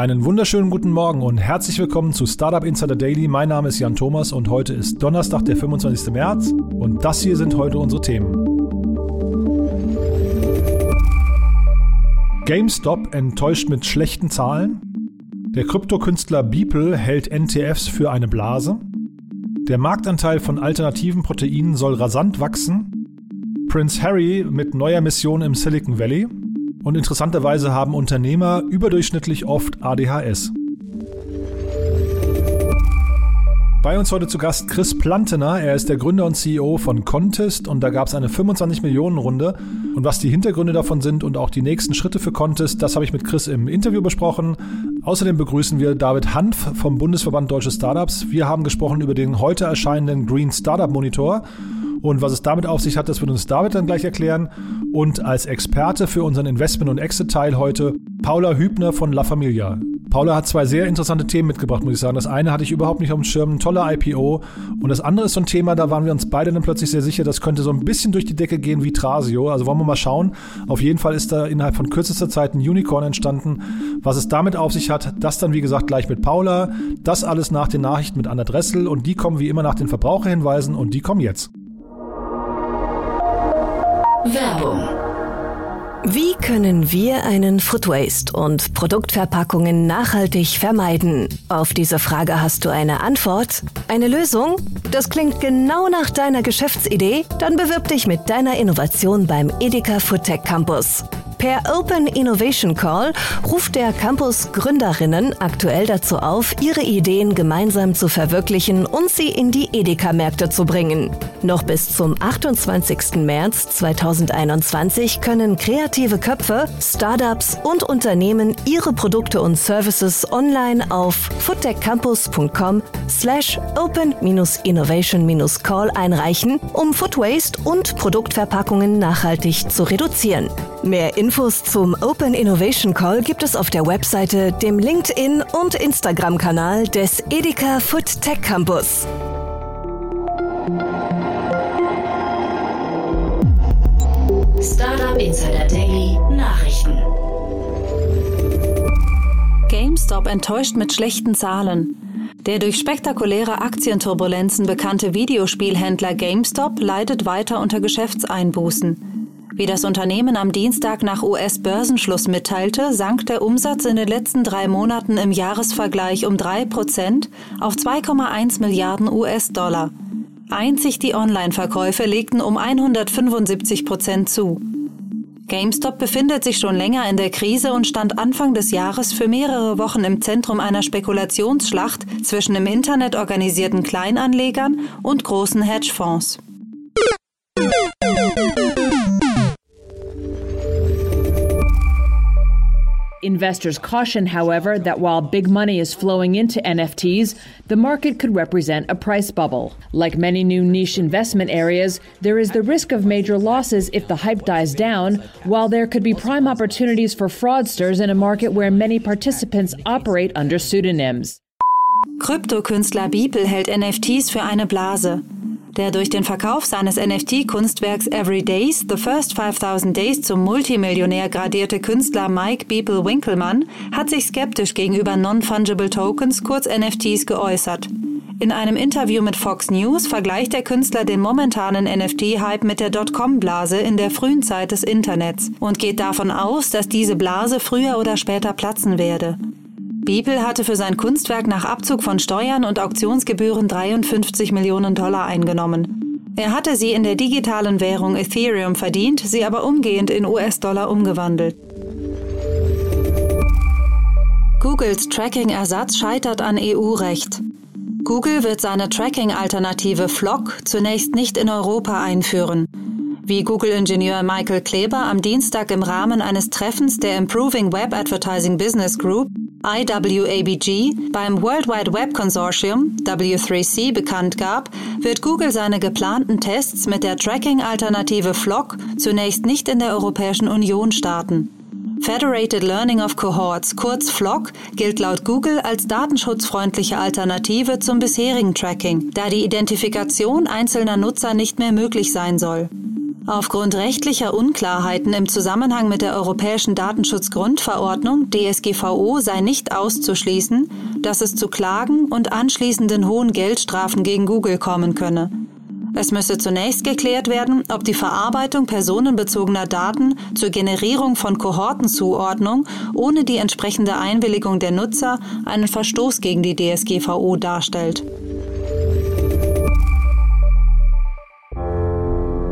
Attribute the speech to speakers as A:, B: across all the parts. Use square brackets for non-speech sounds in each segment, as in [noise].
A: Einen wunderschönen guten Morgen und herzlich willkommen zu Startup Insider Daily. Mein Name ist Jan Thomas und heute ist Donnerstag, der 25. März und das hier sind heute unsere Themen. GameStop enttäuscht mit schlechten Zahlen. Der Kryptokünstler Beeple hält NTFs für eine Blase. Der Marktanteil von alternativen Proteinen soll rasant wachsen. Prince Harry mit neuer Mission im Silicon Valley. Und interessanterweise haben Unternehmer überdurchschnittlich oft ADHS. Bei uns heute zu Gast Chris Plantener. Er ist der Gründer und CEO von Contest und da gab es eine 25 Millionen Runde. Und was die Hintergründe davon sind und auch die nächsten Schritte für Contest, das habe ich mit Chris im Interview besprochen. Außerdem begrüßen wir David Hanf vom Bundesverband Deutsche Startups. Wir haben gesprochen über den heute erscheinenden Green Startup Monitor. Und was es damit auf sich hat, das wird uns David dann gleich erklären. Und als Experte für unseren Investment- und Exit-Teil heute Paula Hübner von La Familia. Paula hat zwei sehr interessante Themen mitgebracht, muss ich sagen. Das eine hatte ich überhaupt nicht auf dem Schirm, ein toller IPO. Und das andere ist so ein Thema, da waren wir uns beide dann plötzlich sehr sicher, das könnte so ein bisschen durch die Decke gehen wie Trasio. Also wollen wir mal schauen. Auf jeden Fall ist da innerhalb von kürzester Zeit ein Unicorn entstanden. Was es damit auf sich hat, das dann wie gesagt gleich mit Paula. Das alles nach den Nachrichten mit Anna Dressel und die kommen wie immer nach den Verbraucherhinweisen und die kommen jetzt.
B: Werbung wie können wir einen Food Waste und Produktverpackungen nachhaltig vermeiden? Auf diese Frage hast du eine Antwort? Eine Lösung? Das klingt genau nach deiner Geschäftsidee? Dann bewirb dich mit deiner Innovation beim Edeka Foodtech Campus. Per Open Innovation Call ruft der Campus Gründerinnen aktuell dazu auf, ihre Ideen gemeinsam zu verwirklichen und sie in die Edeka-Märkte zu bringen. Noch bis zum 28. März 2021 können kreative Köpfe, Startups und Unternehmen ihre Produkte und Services online auf foodtechcampus.com slash open-innovation-call einreichen, um Food Waste und Produktverpackungen nachhaltig zu reduzieren. Mehr Infos zum Open Innovation Call gibt es auf der Webseite, dem LinkedIn und Instagram-Kanal des Edeka Food Tech Campus.
C: Startup Insider Daily Nachrichten.
D: GameStop enttäuscht mit schlechten Zahlen. Der durch spektakuläre Aktienturbulenzen bekannte Videospielhändler GameStop leidet weiter unter Geschäftseinbußen. Wie das Unternehmen am Dienstag nach US-Börsenschluss mitteilte, sank der Umsatz in den letzten drei Monaten im Jahresvergleich um drei Prozent auf 2,1 Milliarden US-Dollar. Einzig die Online-Verkäufe legten um 175 Prozent zu. GameStop befindet sich schon länger in der Krise und stand Anfang des Jahres für mehrere Wochen im Zentrum einer Spekulationsschlacht zwischen im Internet organisierten Kleinanlegern und großen Hedgefonds.
E: Investors caution, however, that while big money is flowing into NFTs, the market could represent a price bubble. Like many new niche investment areas, there is the risk of major losses if the hype dies down, while there could be prime opportunities for fraudsters in a market where many participants operate under pseudonyms.
D: Kryptokünstler Beeple hält NFTs für eine Blase. Der durch den Verkauf seines NFT-Kunstwerks Every Days, The First 5000 Days zum Multimillionär gradierte Künstler Mike Beeple Winkelmann hat sich skeptisch gegenüber Non-Fungible Tokens, kurz NFTs, geäußert. In einem Interview mit Fox News vergleicht der Künstler den momentanen NFT-Hype mit der Dotcom-Blase in der frühen Zeit des Internets und geht davon aus, dass diese Blase früher oder später platzen werde. Beeple hatte für sein Kunstwerk nach Abzug von Steuern und Auktionsgebühren 53 Millionen Dollar eingenommen. Er hatte sie in der digitalen Währung Ethereum verdient, sie aber umgehend in US-Dollar umgewandelt. Googles Tracking-Ersatz scheitert an EU-Recht. Google wird seine Tracking-Alternative Flock zunächst nicht in Europa einführen. Wie Google-Ingenieur Michael Kleber am Dienstag im Rahmen eines Treffens der Improving Web Advertising Business Group IWABG beim World Wide Web Consortium W3C bekannt gab, wird Google seine geplanten Tests mit der Tracking-Alternative Flock zunächst nicht in der Europäischen Union starten. Federated Learning of Cohorts, kurz FLOC, gilt laut Google als datenschutzfreundliche Alternative zum bisherigen Tracking, da die Identifikation einzelner Nutzer nicht mehr möglich sein soll. Aufgrund rechtlicher Unklarheiten im Zusammenhang mit der Europäischen Datenschutzgrundverordnung DSGVO sei nicht auszuschließen, dass es zu Klagen und anschließenden hohen Geldstrafen gegen Google kommen könne. Es müsse zunächst geklärt werden, ob die Verarbeitung personenbezogener Daten zur Generierung von Kohortenzuordnung ohne die entsprechende Einwilligung der Nutzer einen Verstoß gegen die DSGVO darstellt.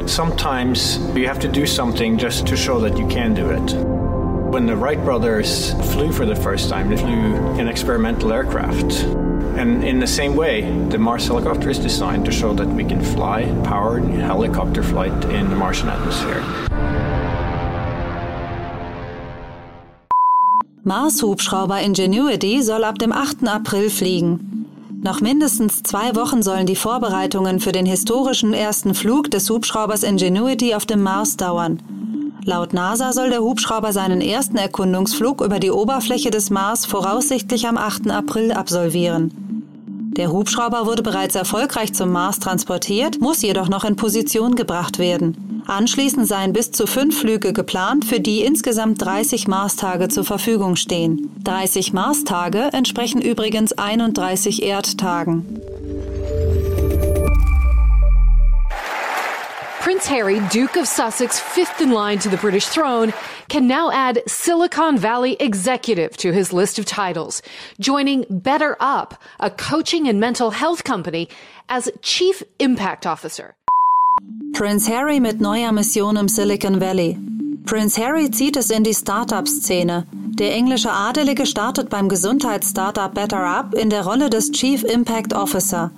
F: Sometimes you have to do something just to show that you can do it. When the Wright brothers flew for the first time, they flew an experimental aircraft. And in the same way, the Mars helicopter is designed to show that we can fly powered helicopter flight in the Martian atmosphere.
D: Mars-Hubschrauber Ingenuity soll ab dem 8. April fliegen. Noch mindestens zwei Wochen sollen die Vorbereitungen für den historischen ersten Flug des Hubschraubers Ingenuity auf dem Mars dauern. Laut NASA soll der Hubschrauber seinen ersten Erkundungsflug über die Oberfläche des Mars voraussichtlich am 8. April absolvieren. Der Hubschrauber wurde bereits erfolgreich zum Mars transportiert, muss jedoch noch in Position gebracht werden. Anschließend seien bis zu fünf Flüge geplant, für die insgesamt 30 Marstage zur Verfügung stehen. 30 Marstage entsprechen übrigens 31 Erdtagen.
G: Prince Harry, Duke of Sussex, fifth in line to the British throne, can now add Silicon Valley executive to his list of titles, joining Better Up, a coaching and mental health company, as Chief Impact Officer.
D: Prince Harry mit neuer Mission im Silicon Valley. Prince Harry zieht es in die Startup-Szene. Der englische Adelige startet beim Gesundheitsstartup Better Up in der Rolle des Chief Impact Officer.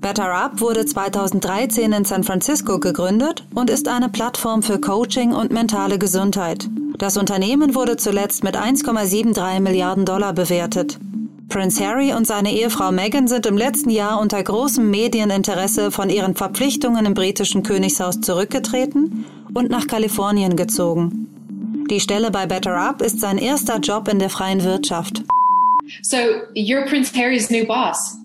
D: Better Up wurde 2013 in San Francisco gegründet und ist eine Plattform für Coaching und mentale Gesundheit. Das Unternehmen wurde zuletzt mit 1,73 Milliarden Dollar bewertet. Prince Harry und seine Ehefrau Meghan sind im letzten Jahr unter großem Medieninteresse von ihren Verpflichtungen im britischen Königshaus zurückgetreten und nach Kalifornien gezogen. Die Stelle bei Better Up ist sein erster Job in der freien Wirtschaft.
H: So, you're Prince Harry's new boss.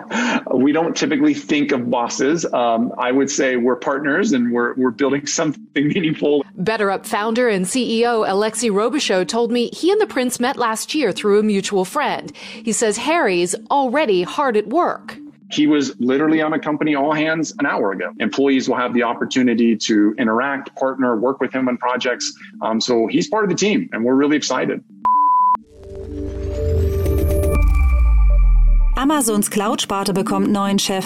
H: [laughs]
I: we don't typically think of bosses. Um, I would say we're partners and we're, we're building something [laughs] meaningful.
G: Better Up founder and CEO Alexi Robichaud told me he and the prince met last year through a mutual friend. He says Harry's already hard at work.
I: He was literally on a company all hands an hour ago. Employees will have the opportunity to interact, partner, work with him on projects. Um, so he's part of the team and we're really excited.
D: Amazons Cloud-Sparte bekommt neuen Chef.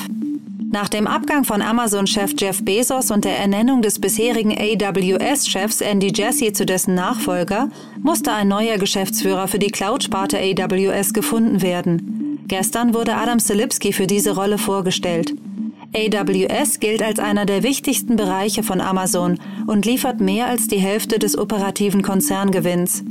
D: Nach dem Abgang von Amazon-Chef Jeff Bezos und der Ernennung des bisherigen AWS-Chefs Andy Jassy zu dessen Nachfolger musste ein neuer Geschäftsführer für die Cloud-Sparte AWS gefunden werden. Gestern wurde Adam Selipsky für diese Rolle vorgestellt. AWS gilt als einer der wichtigsten Bereiche von Amazon und liefert mehr als die Hälfte des operativen Konzerngewinns.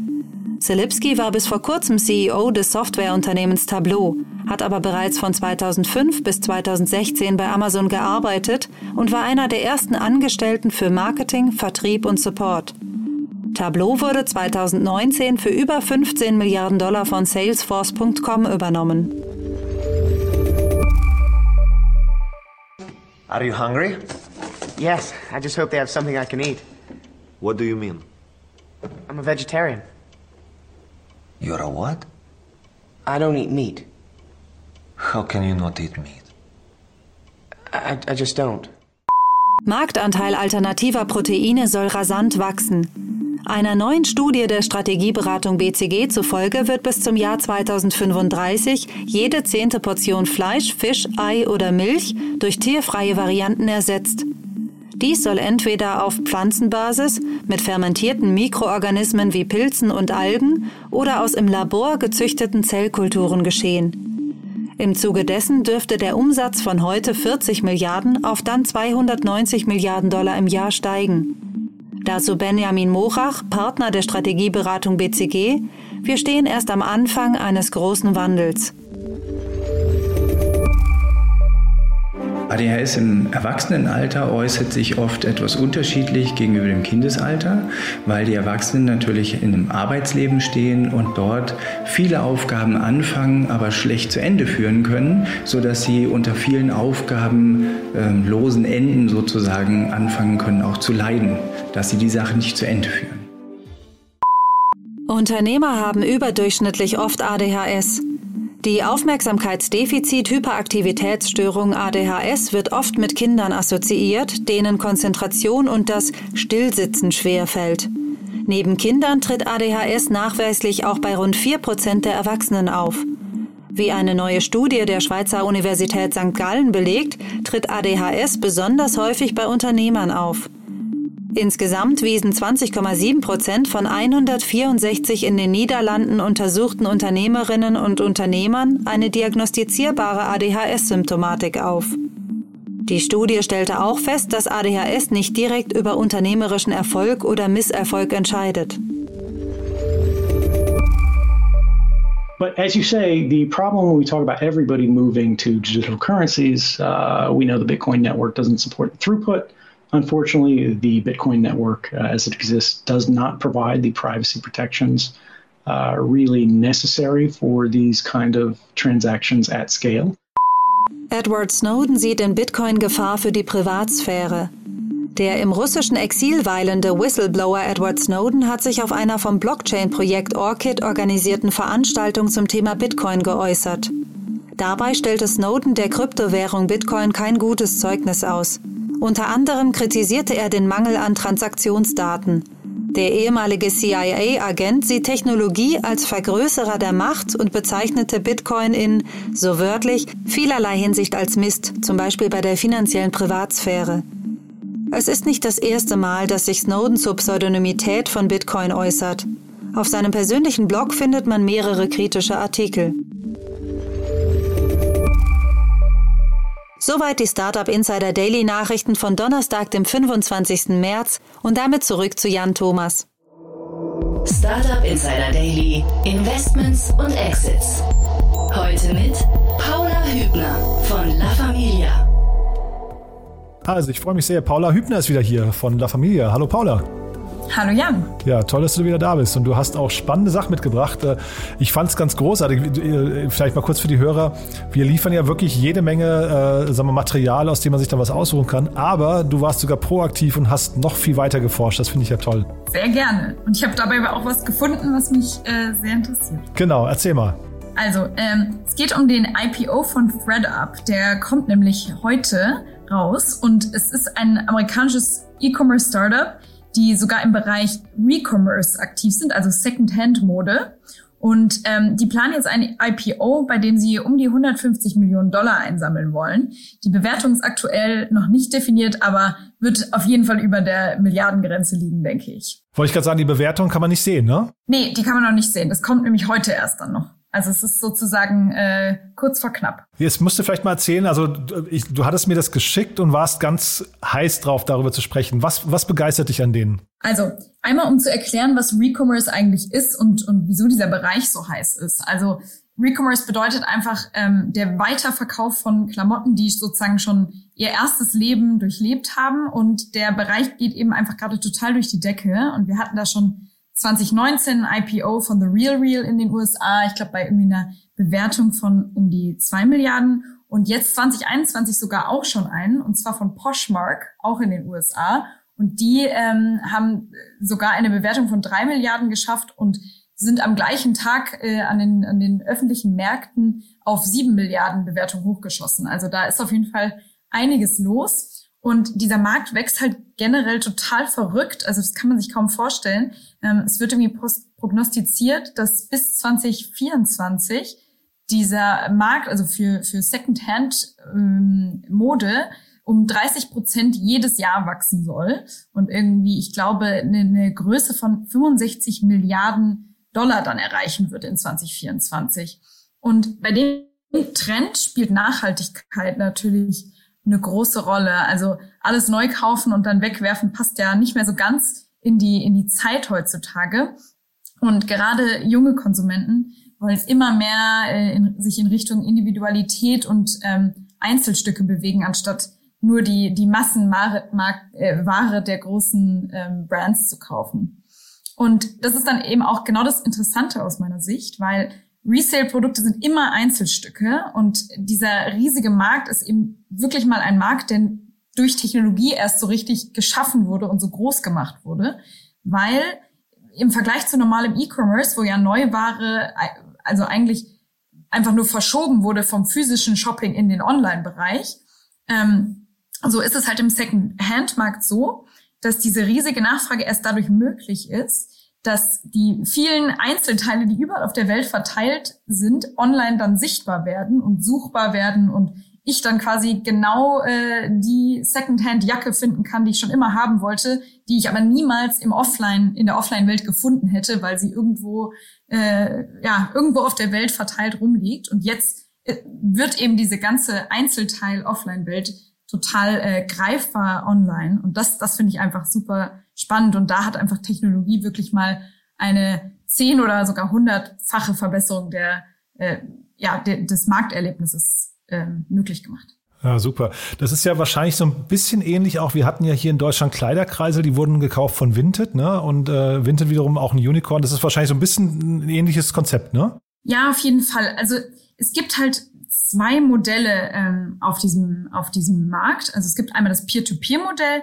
D: Selipsky war bis vor kurzem CEO des Softwareunternehmens Tableau, hat aber bereits von 2005 bis 2016 bei Amazon gearbeitet und war einer der ersten Angestellten für Marketing, Vertrieb und Support. Tableau wurde 2019 für über 15 Milliarden Dollar von Salesforce.com übernommen.
J: Are you hungry?
K: Yes, I just hope they have something I can eat.
J: What do you mean?
K: I'm a vegetarian.
J: You're a what?
K: I don't eat meat.
J: How can you not eat meat?
K: I, I just don't.
D: Marktanteil alternativer Proteine soll rasant wachsen. Einer neuen Studie der Strategieberatung BCG zufolge wird bis zum Jahr 2035 jede zehnte Portion Fleisch, Fisch, Ei oder Milch durch tierfreie Varianten ersetzt. Dies soll entweder auf Pflanzenbasis mit fermentierten Mikroorganismen wie Pilzen und Algen oder aus im Labor gezüchteten Zellkulturen geschehen. Im Zuge dessen dürfte der Umsatz von heute 40 Milliarden auf dann 290 Milliarden Dollar im Jahr steigen. Dazu Benjamin Morach, Partner der Strategieberatung BCG, wir stehen erst am Anfang eines großen Wandels.
L: ADHS im Erwachsenenalter äußert sich oft etwas unterschiedlich gegenüber dem Kindesalter, weil die Erwachsenen natürlich in einem Arbeitsleben stehen und dort viele Aufgaben anfangen, aber schlecht zu Ende führen können, sodass sie unter vielen Aufgaben äh, losen Enden sozusagen anfangen können auch zu leiden, dass sie die Sache nicht zu Ende führen.
D: Unternehmer haben überdurchschnittlich oft ADHS. Die Aufmerksamkeitsdefizit-Hyperaktivitätsstörung ADHS wird oft mit Kindern assoziiert, denen Konzentration und das Stillsitzen schwer fällt. Neben Kindern tritt ADHS nachweislich auch bei rund 4% der Erwachsenen auf. Wie eine neue Studie der Schweizer Universität St. Gallen belegt, tritt ADHS besonders häufig bei Unternehmern auf. Insgesamt wiesen 20,7 Prozent von 164 in den Niederlanden untersuchten Unternehmerinnen und Unternehmern eine diagnostizierbare ADHS-Symptomatik auf. Die Studie stellte auch fest, dass ADHS nicht direkt über unternehmerischen Erfolg oder Misserfolg entscheidet.
M: But as you say, the problem when we talk about everybody moving to digital currencies, uh, we know the Bitcoin network doesn't support throughput. Unfortunately, the Bitcoin network uh, as it exists does not provide the privacy protections uh, really necessary for these kind of transactions at scale.
D: Edward Snowden sieht in Bitcoin Gefahr für die Privatsphäre. Der im russischen Exil weilende Whistleblower Edward Snowden hat sich auf einer vom Blockchain-Projekt Orchid organisierten Veranstaltung zum Thema Bitcoin geäußert. Dabei stellte Snowden der Kryptowährung Bitcoin kein gutes Zeugnis aus. Unter anderem kritisierte er den Mangel an Transaktionsdaten. Der ehemalige CIA-Agent sieht Technologie als Vergrößerer der Macht und bezeichnete Bitcoin in, so wörtlich, vielerlei Hinsicht als Mist, zum Beispiel bei der finanziellen Privatsphäre. Es ist nicht das erste Mal, dass sich Snowden zur Pseudonymität von Bitcoin äußert. Auf seinem persönlichen Blog findet man mehrere kritische Artikel. Soweit die Startup Insider Daily Nachrichten von Donnerstag, dem 25. März und damit zurück zu Jan Thomas.
C: Startup Insider Daily, Investments und Exits. Heute mit Paula Hübner von La Familia.
A: Also, ich freue mich sehr. Paula Hübner ist wieder hier von La Familia. Hallo Paula.
N: Hallo Jan.
A: Ja, toll, dass du wieder da bist und du hast auch spannende Sachen mitgebracht. Äh, ich fand es ganz großartig. Äh, vielleicht mal kurz für die Hörer. Wir liefern ja wirklich jede Menge äh, sagen wir, Material, aus dem man sich da was aussuchen kann. Aber du warst sogar proaktiv und hast noch viel weiter geforscht. Das finde ich ja toll.
N: Sehr gerne. Und ich habe dabei auch was gefunden, was mich äh, sehr interessiert.
A: Genau, erzähl mal.
N: Also, ähm, es geht um den IPO von ThreadUp. Der kommt nämlich heute raus und es ist ein amerikanisches E-Commerce-Startup, die sogar im Bereich Recommerce aktiv sind, also Second-Hand-Mode. Und ähm, die planen jetzt ein IPO, bei dem sie um die 150 Millionen Dollar einsammeln wollen. Die Bewertung ist aktuell noch nicht definiert, aber wird auf jeden Fall über der Milliardengrenze liegen, denke ich.
A: Wollte ich gerade sagen, die Bewertung kann man nicht sehen, ne?
N: Nee, die kann man noch nicht sehen. Das kommt nämlich heute erst dann noch. Also es ist sozusagen äh, kurz vor knapp.
A: Jetzt musst du vielleicht mal erzählen, also ich, du hattest mir das geschickt und warst ganz heiß drauf, darüber zu sprechen. Was, was begeistert dich an denen?
N: Also einmal, um zu erklären, was Recommerce eigentlich ist und, und wieso dieser Bereich so heiß ist. Also Recommerce bedeutet einfach ähm, der Weiterverkauf von Klamotten, die sozusagen schon ihr erstes Leben durchlebt haben. Und der Bereich geht eben einfach gerade total durch die Decke. Und wir hatten da schon 2019 ein IPO von The Real Real in den USA, ich glaube bei irgendwie einer Bewertung von um die zwei Milliarden und jetzt 2021 sogar auch schon einen, und zwar von Poshmark, auch in den USA. Und die ähm, haben sogar eine Bewertung von drei Milliarden geschafft und sind am gleichen Tag äh, an, den, an den öffentlichen Märkten auf sieben Milliarden Bewertung hochgeschossen. Also da ist auf jeden Fall einiges los. Und dieser Markt wächst halt generell total verrückt. Also das kann man sich kaum vorstellen. Ähm, es wird irgendwie prognostiziert, dass bis 2024 dieser Markt, also für, für Secondhand-Mode, ähm, um 30 Prozent jedes Jahr wachsen soll. Und irgendwie, ich glaube, eine, eine Größe von 65 Milliarden Dollar dann erreichen wird in 2024. Und bei dem Trend spielt Nachhaltigkeit natürlich eine große Rolle. Also alles neu kaufen und dann wegwerfen passt ja nicht mehr so ganz in die, in die Zeit heutzutage. Und gerade junge Konsumenten wollen immer mehr äh, in, sich in Richtung Individualität und ähm, Einzelstücke bewegen, anstatt nur die, die Massenware äh, der großen ähm, Brands zu kaufen. Und das ist dann eben auch genau das Interessante aus meiner Sicht, weil Resale-Produkte sind immer Einzelstücke und dieser riesige Markt ist eben wirklich mal ein Markt, der durch Technologie erst so richtig geschaffen wurde und so groß gemacht wurde, weil im Vergleich zu normalem E-Commerce, wo ja Neuware also eigentlich einfach nur verschoben wurde vom physischen Shopping in den Online-Bereich, ähm, so ist es halt im Second-Hand-Markt so, dass diese riesige Nachfrage erst dadurch möglich ist, dass die vielen Einzelteile, die überall auf der Welt verteilt sind, online dann sichtbar werden und suchbar werden und ich dann quasi genau äh, die Secondhand-Jacke finden kann, die ich schon immer haben wollte, die ich aber niemals im Offline, in der Offline-Welt gefunden hätte, weil sie irgendwo, äh, ja, irgendwo auf der Welt verteilt rumliegt. Und jetzt äh, wird eben diese ganze Einzelteil-Offline-Welt total äh, greifbar online. Und das, das finde ich einfach super spannend. Und da hat einfach Technologie wirklich mal eine zehn oder sogar hundertfache Verbesserung der, äh, ja, de, des Markterlebnisses äh, möglich gemacht.
A: Ja, super. Das ist ja wahrscheinlich so ein bisschen ähnlich auch. Wir hatten ja hier in Deutschland Kleiderkreisel, die wurden gekauft von Vinted, ne? Und äh, Vinted wiederum auch ein Unicorn. Das ist wahrscheinlich so ein bisschen ein ähnliches Konzept, ne?
N: Ja, auf jeden Fall. Also es gibt halt zwei Modelle ähm, auf diesem auf diesem Markt. Also es gibt einmal das Peer-to-Peer-Modell.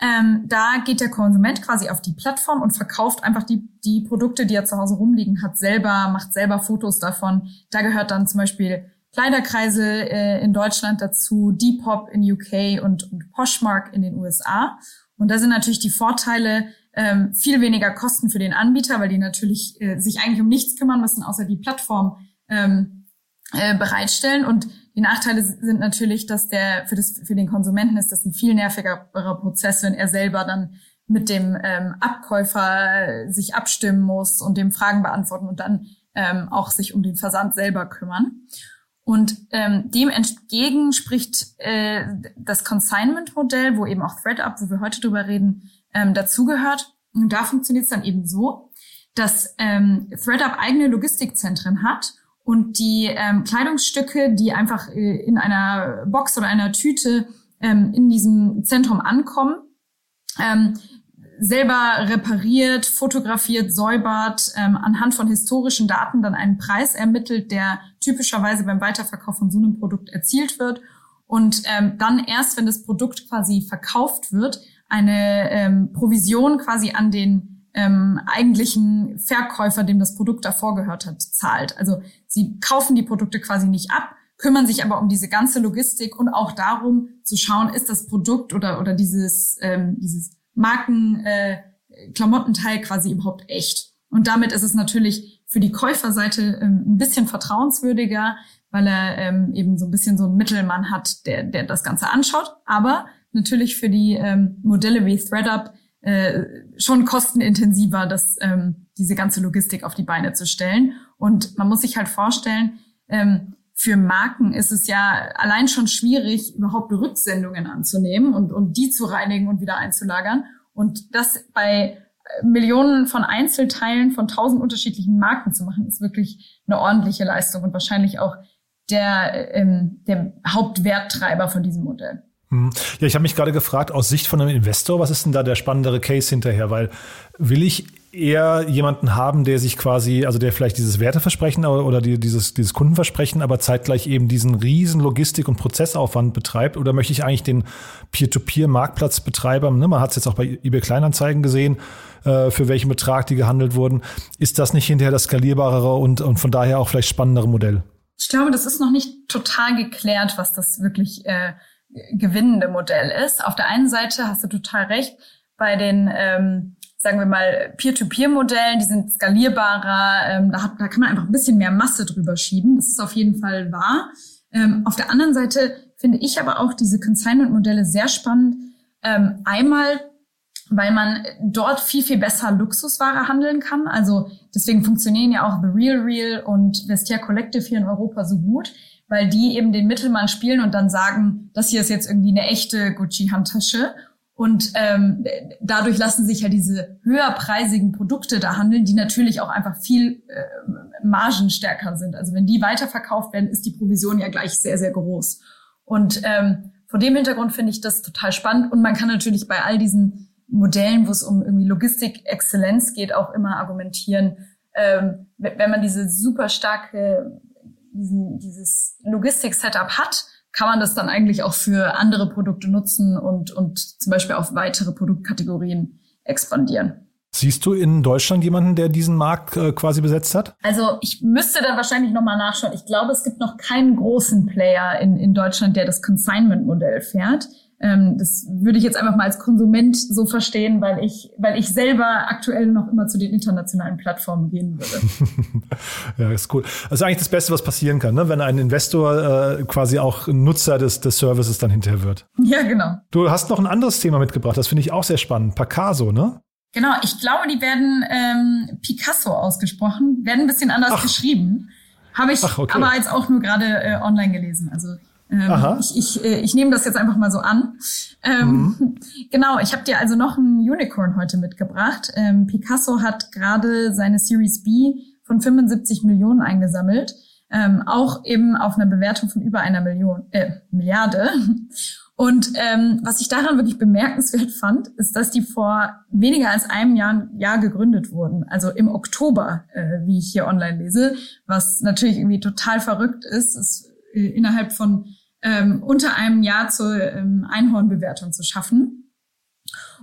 N: Ähm, da geht der Konsument quasi auf die Plattform und verkauft einfach die die Produkte, die er zu Hause rumliegen hat, selber, macht selber Fotos davon. Da gehört dann zum Beispiel Kleiderkreisel äh, in Deutschland dazu, Depop in UK und, und Poshmark in den USA. Und da sind natürlich die Vorteile ähm, viel weniger Kosten für den Anbieter, weil die natürlich äh, sich eigentlich um nichts kümmern müssen, außer die Plattform ähm, äh, bereitstellen. Und die Nachteile sind natürlich, dass der für, das, für den Konsumenten ist das ein viel nervigerer Prozess, wenn er selber dann mit dem ähm, Abkäufer sich abstimmen muss und dem Fragen beantworten und dann ähm, auch sich um den Versand selber kümmern. Und ähm, dem entgegen spricht äh, das Consignment-Modell, wo eben auch ThreadUp, wo wir heute drüber reden, ähm, dazugehört. Und da funktioniert es dann eben so, dass ähm, ThreadUp eigene Logistikzentren hat und die ähm, Kleidungsstücke, die einfach äh, in einer Box oder einer Tüte ähm, in diesem Zentrum ankommen, ähm, selber repariert, fotografiert, säubert, ähm, anhand von historischen Daten dann einen Preis ermittelt, der typischerweise beim Weiterverkauf von so einem Produkt erzielt wird. Und ähm, dann erst, wenn das Produkt quasi verkauft wird, eine ähm, Provision quasi an den ähm, eigentlichen Verkäufer, dem das Produkt davor gehört hat, zahlt. Also sie kaufen die Produkte quasi nicht ab, kümmern sich aber um diese ganze Logistik und auch darum zu schauen, ist das Produkt oder, oder dieses, ähm, dieses Marken äh, Klamottenteil quasi überhaupt echt. Und damit ist es natürlich für die Käuferseite ähm, ein bisschen vertrauenswürdiger, weil er ähm, eben so ein bisschen so einen Mittelmann hat, der, der das Ganze anschaut. Aber natürlich für die ähm, Modelle wie ThreadUp äh, schon kostenintensiver, das, ähm, diese ganze Logistik auf die Beine zu stellen. Und man muss sich halt vorstellen, ähm, für Marken ist es ja allein schon schwierig, überhaupt Rücksendungen anzunehmen und, und die zu reinigen und wieder einzulagern. Und das bei äh, Millionen von Einzelteilen von tausend unterschiedlichen Marken zu machen, ist wirklich eine ordentliche Leistung und wahrscheinlich auch der, ähm, der Hauptwerttreiber von diesem Modell.
A: Hm. Ja, ich habe mich gerade gefragt, aus Sicht von einem Investor, was ist denn da der spannendere Case hinterher? Weil will ich eher jemanden haben, der sich quasi, also der vielleicht dieses Werteversprechen oder die, dieses, dieses Kundenversprechen, aber zeitgleich eben diesen riesen Logistik- und Prozessaufwand betreibt? Oder möchte ich eigentlich den Peer-to-Peer-Marktplatzbetreiber, ne, man hat es jetzt auch bei eBay Kleinanzeigen gesehen, äh, für welchen Betrag die gehandelt wurden, ist das nicht hinterher das skalierbarere und, und von daher auch vielleicht spannendere Modell?
N: Ich glaube, das ist noch nicht total geklärt, was das wirklich äh, gewinnende Modell ist. Auf der einen Seite hast du total recht, bei den, ähm, sagen wir mal, Peer-to-Peer-Modellen, die sind skalierbarer, ähm, da, hat, da kann man einfach ein bisschen mehr Masse drüber schieben. Das ist auf jeden Fall wahr. Ähm, auf der anderen Seite finde ich aber auch diese Consignment-Modelle sehr spannend. Ähm, einmal, weil man dort viel, viel besser Luxusware handeln kann. Also deswegen funktionieren ja auch The Real Real und Vestia Collective hier in Europa so gut weil die eben den Mittelmann spielen und dann sagen, das hier ist jetzt irgendwie eine echte Gucci-Handtasche. Und ähm, dadurch lassen sich ja diese höherpreisigen Produkte da handeln, die natürlich auch einfach viel äh, margenstärker sind. Also wenn die weiterverkauft werden, ist die Provision ja gleich sehr, sehr groß. Und ähm, vor dem Hintergrund finde ich das total spannend. Und man kann natürlich bei all diesen Modellen, wo es um irgendwie Logistik-Exzellenz geht, auch immer argumentieren, ähm, wenn man diese super starke, diesen, dieses Logistik-Setup hat, kann man das dann eigentlich auch für andere Produkte nutzen und, und zum Beispiel auf weitere Produktkategorien expandieren.
A: Siehst du in Deutschland jemanden, der diesen Markt äh, quasi besetzt hat?
N: Also ich müsste da wahrscheinlich nochmal nachschauen. Ich glaube, es gibt noch keinen großen Player in, in Deutschland, der das Consignment-Modell fährt. Ähm, das würde ich jetzt einfach mal als Konsument so verstehen, weil ich, weil ich selber aktuell noch immer zu den internationalen Plattformen gehen würde. [laughs]
A: ja, ist cool. Das ist eigentlich das Beste, was passieren kann, ne? wenn ein Investor äh, quasi auch Nutzer des, des Services dann hinterher wird. [laughs]
N: Ja, genau.
A: Du hast noch ein anderes Thema mitgebracht, das finde ich auch sehr spannend. Picasso, ne?
N: Genau, ich glaube, die werden ähm, Picasso ausgesprochen, werden ein bisschen anders Ach. geschrieben. Habe ich Ach, okay. aber jetzt auch nur gerade äh, online gelesen. Also ähm, ich, ich, äh, ich nehme das jetzt einfach mal so an. Ähm, mhm. [laughs] Genau, ich habe dir also noch ein Unicorn heute mitgebracht. Ähm, Picasso hat gerade seine Series B von 75 Millionen eingesammelt. Ähm, auch eben auf einer Bewertung von über einer Million, äh, Milliarde. [laughs] Und ähm, was ich daran wirklich bemerkenswert fand, ist, dass die vor weniger als einem Jahr, Jahr gegründet wurden. Also im Oktober, äh, wie ich hier online lese, was natürlich irgendwie total verrückt ist, ist äh, innerhalb von ähm, unter einem Jahr zur ähm, Einhornbewertung zu schaffen.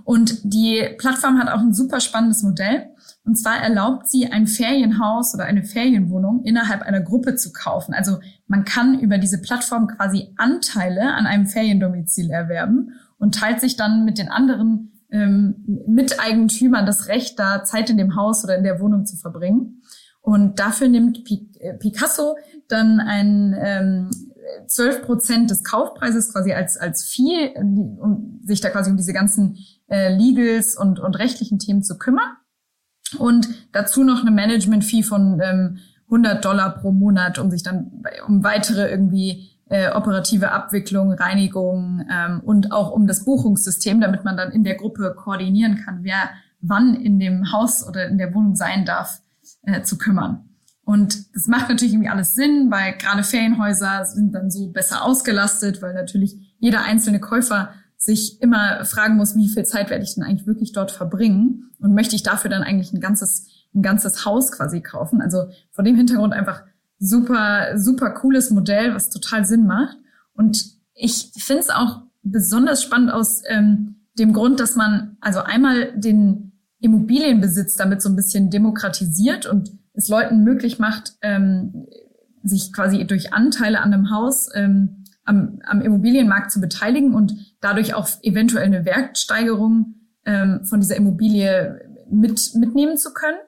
N: Und die Plattform hat auch ein super spannendes Modell. Und zwar erlaubt sie, ein Ferienhaus oder eine Ferienwohnung innerhalb einer Gruppe zu kaufen. Also man kann über diese Plattform quasi Anteile an einem Feriendomizil erwerben und teilt sich dann mit den anderen ähm, Miteigentümern das Recht, da Zeit in dem Haus oder in der Wohnung zu verbringen. Und dafür nimmt äh, Picasso dann ein ähm, 12 Prozent des Kaufpreises quasi als, als Fee, um sich da quasi um diese ganzen äh, Legals und, und rechtlichen Themen zu kümmern und dazu noch eine Management-Fee von ähm, 100 Dollar pro Monat, um sich dann um weitere irgendwie äh, operative Abwicklung, Reinigung ähm, und auch um das Buchungssystem, damit man dann in der Gruppe koordinieren kann, wer wann in dem Haus oder in der Wohnung sein darf, äh, zu kümmern. Und das macht natürlich irgendwie alles Sinn, weil gerade Ferienhäuser sind dann so besser ausgelastet, weil natürlich jeder einzelne Käufer sich immer fragen muss, wie viel Zeit werde ich denn eigentlich wirklich dort verbringen und möchte ich dafür dann eigentlich ein ganzes, ein ganzes Haus quasi kaufen. Also vor dem Hintergrund einfach super, super cooles Modell, was total Sinn macht. Und ich finde es auch besonders spannend aus ähm, dem Grund, dass man also einmal den Immobilienbesitz damit so ein bisschen demokratisiert und es Leuten möglich macht, ähm, sich quasi durch Anteile an einem Haus ähm, am, am Immobilienmarkt zu beteiligen und dadurch auch eventuell eine Wertsteigerung ähm, von dieser Immobilie mit, mitnehmen zu können.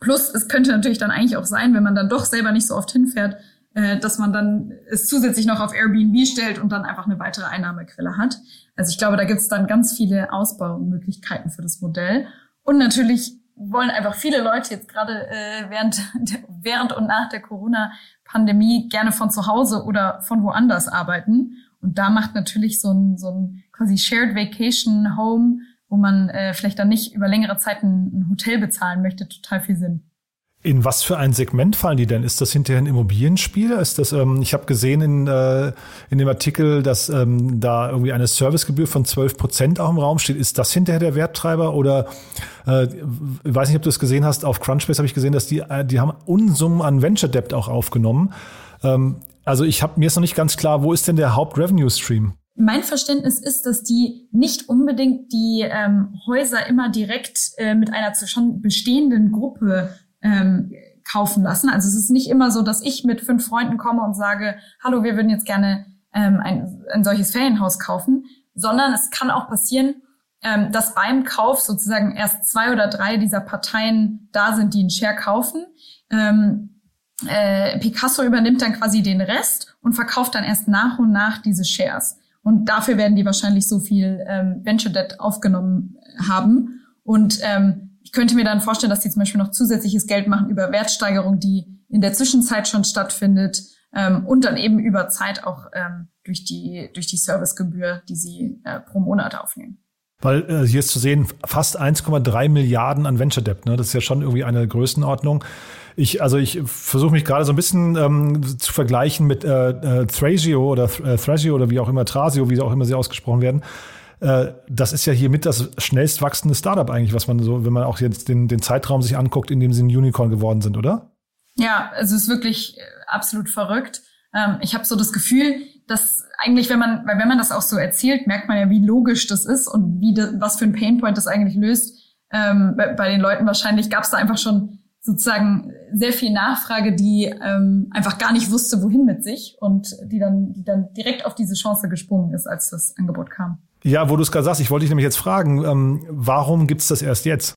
N: Plus, es könnte natürlich dann eigentlich auch sein, wenn man dann doch selber nicht so oft hinfährt, äh, dass man dann es zusätzlich noch auf Airbnb stellt und dann einfach eine weitere Einnahmequelle hat. Also ich glaube, da gibt es dann ganz viele Ausbaumöglichkeiten für das Modell. Und natürlich wollen einfach viele Leute jetzt gerade äh, während, [laughs] während und nach der Corona-Pandemie gerne von zu Hause oder von woanders arbeiten. Und da macht natürlich so ein, so ein quasi Shared Vacation Home, wo man äh, vielleicht dann nicht über längere Zeit ein, ein Hotel bezahlen möchte, total viel Sinn.
A: In was für ein Segment fallen die denn? Ist das hinterher ein Immobilienspiel? Ist das, ähm, ich habe gesehen in, äh, in dem Artikel, dass ähm, da irgendwie eine Servicegebühr von 12 Prozent auch im Raum steht. Ist das hinterher der Werttreiber? Oder äh, ich weiß nicht, ob du es gesehen hast, auf Crunchbase habe ich gesehen, dass die, äh, die haben Unsummen an Venture Debt auch aufgenommen. Ähm, also ich habe mir ist noch nicht ganz klar, wo ist denn der Haupt-Revenue-Stream?
N: Mein Verständnis ist, dass die nicht unbedingt die ähm, Häuser immer direkt äh, mit einer schon bestehenden Gruppe ähm, kaufen lassen. Also es ist nicht immer so, dass ich mit fünf Freunden komme und sage, hallo, wir würden jetzt gerne ähm, ein, ein solches Ferienhaus kaufen, sondern es kann auch passieren, ähm, dass beim Kauf sozusagen erst zwei oder drei dieser Parteien da sind, die einen Share kaufen. Ähm, äh, Picasso übernimmt dann quasi den Rest und verkauft dann erst nach und nach diese Shares. Und dafür werden die wahrscheinlich so viel ähm, Venture Debt aufgenommen haben. Und ähm, ich könnte mir dann vorstellen, dass die zum Beispiel noch zusätzliches Geld machen über Wertsteigerung, die in der Zwischenzeit schon stattfindet ähm, und dann eben über Zeit auch ähm, durch die durch die Servicegebühr, die sie äh, pro Monat aufnehmen.
A: Weil äh, hier ist zu sehen, fast 1,3 Milliarden an Venture Debt. Ne? Das ist ja schon irgendwie eine Größenordnung. Ich, also ich versuche mich gerade so ein bisschen ähm, zu vergleichen mit äh, äh, Thrasio oder äh, Thrasio oder wie auch immer, Trasio, wie auch immer sie ausgesprochen werden. Äh, das ist ja hier mit das schnellst wachsende Startup eigentlich, was man so, wenn man auch jetzt den, den Zeitraum sich anguckt, in dem sie ein Unicorn geworden sind, oder?
N: Ja, also es ist wirklich äh, absolut verrückt. Ähm, ich habe so das Gefühl, dass eigentlich, wenn man, weil wenn man das auch so erzählt, merkt man ja, wie logisch das ist und wie das, was für ein Painpoint das eigentlich löst. Ähm, bei, bei, den Leuten wahrscheinlich gab es da einfach schon sozusagen sehr viel Nachfrage, die ähm, einfach gar nicht wusste, wohin mit sich und die dann, die dann direkt auf diese Chance gesprungen ist, als das Angebot kam.
A: Ja, wo du es gerade sagst, ich wollte dich nämlich jetzt fragen, ähm, warum gibt's das erst jetzt?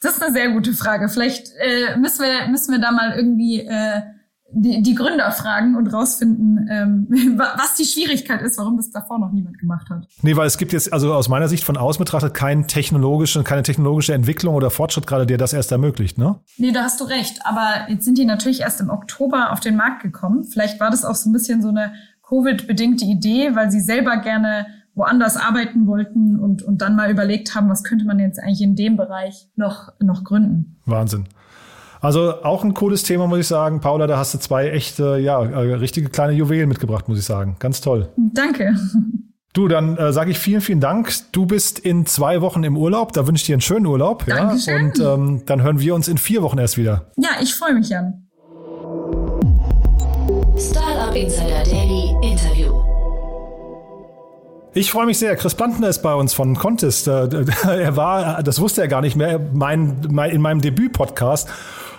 N: Das ist eine sehr gute Frage. Vielleicht äh, müssen wir müssen wir da mal irgendwie äh, die, die Gründer fragen und rausfinden, ähm, [laughs] was die Schwierigkeit ist, warum das davor noch niemand gemacht hat.
A: Nee, weil es gibt jetzt also aus meiner Sicht von außen betrachtet kein technologische, keine technologische Entwicklung oder Fortschritt gerade, der das erst ermöglicht, ne?
N: Nee, da hast du recht. Aber jetzt sind die natürlich erst im Oktober auf den Markt gekommen. Vielleicht war das auch so ein bisschen so eine Covid-bedingte Idee, weil sie selber gerne woanders arbeiten wollten und, und dann mal überlegt haben, was könnte man jetzt eigentlich in dem Bereich noch, noch gründen.
A: Wahnsinn. Also auch ein cooles Thema, muss ich sagen. Paula, da hast du zwei echte, ja, äh, richtige kleine Juwelen mitgebracht, muss ich sagen. Ganz toll.
N: Danke. [laughs]
A: Du, dann äh, sage ich vielen, vielen Dank. Du bist in zwei Wochen im Urlaub. Da wünsche ich dir einen schönen Urlaub.
N: Dankeschön.
A: Ja? Und ähm, dann hören wir uns in vier Wochen erst wieder.
N: Ja, ich freue mich, Jan.
C: Startup Insider Daily Interview.
A: Ich freue mich sehr. Chris Plantner ist bei uns von Contest. Äh, [laughs] er war, das wusste er gar nicht mehr, mein, mein, in meinem Debüt-Podcast.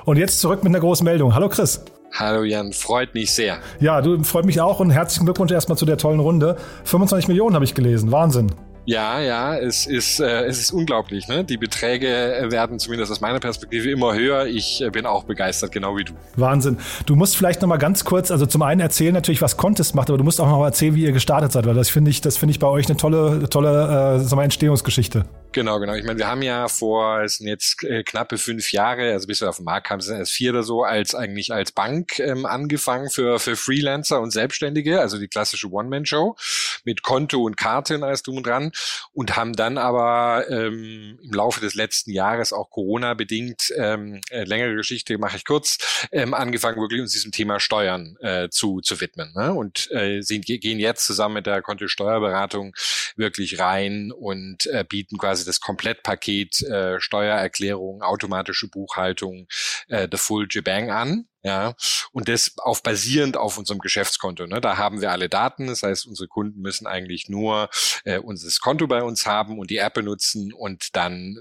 A: Und jetzt zurück mit einer großen Meldung. Hallo Chris.
O: Hallo Jan, freut mich sehr.
A: Ja, du freut mich auch und herzlichen Glückwunsch erstmal zu der tollen Runde. 25 Millionen habe ich gelesen. Wahnsinn.
O: Ja, ja, es ist, äh, es ist unglaublich. Ne? Die Beträge werden zumindest aus meiner Perspektive immer höher. Ich äh, bin auch begeistert, genau wie du.
A: Wahnsinn. Du musst vielleicht noch mal ganz kurz, also zum einen erzählen natürlich, was Contest macht, aber du musst auch noch mal erzählen, wie ihr gestartet seid, weil das finde ich, das finde ich bei euch eine tolle, tolle, äh, Entstehungsgeschichte.
O: Genau, genau. Ich meine, wir haben ja vor, es sind jetzt äh, knappe fünf Jahre, also bis wir auf den Markt kamen, sind erst vier oder so, als eigentlich als Bank ähm, angefangen für, für Freelancer und Selbstständige, also die klassische One-Man-Show mit Konto und Karte und alles drum und dran und haben dann aber ähm, im Laufe des letzten Jahres auch Corona-bedingt, ähm, äh, längere Geschichte mache ich kurz, ähm, angefangen wirklich uns diesem Thema Steuern äh, zu, zu widmen ne? und äh, sind, gehen jetzt zusammen mit der Konto Steuerberatung wirklich rein und äh, bieten quasi quasi das Komplettpaket äh, Steuererklärung, automatische Buchhaltung, äh, the full Jebang an. Ja, und das auf basierend auf unserem Geschäftskonto. Ne? Da haben wir alle Daten. Das heißt, unsere Kunden müssen eigentlich nur äh, unser Konto bei uns haben und die App benutzen und dann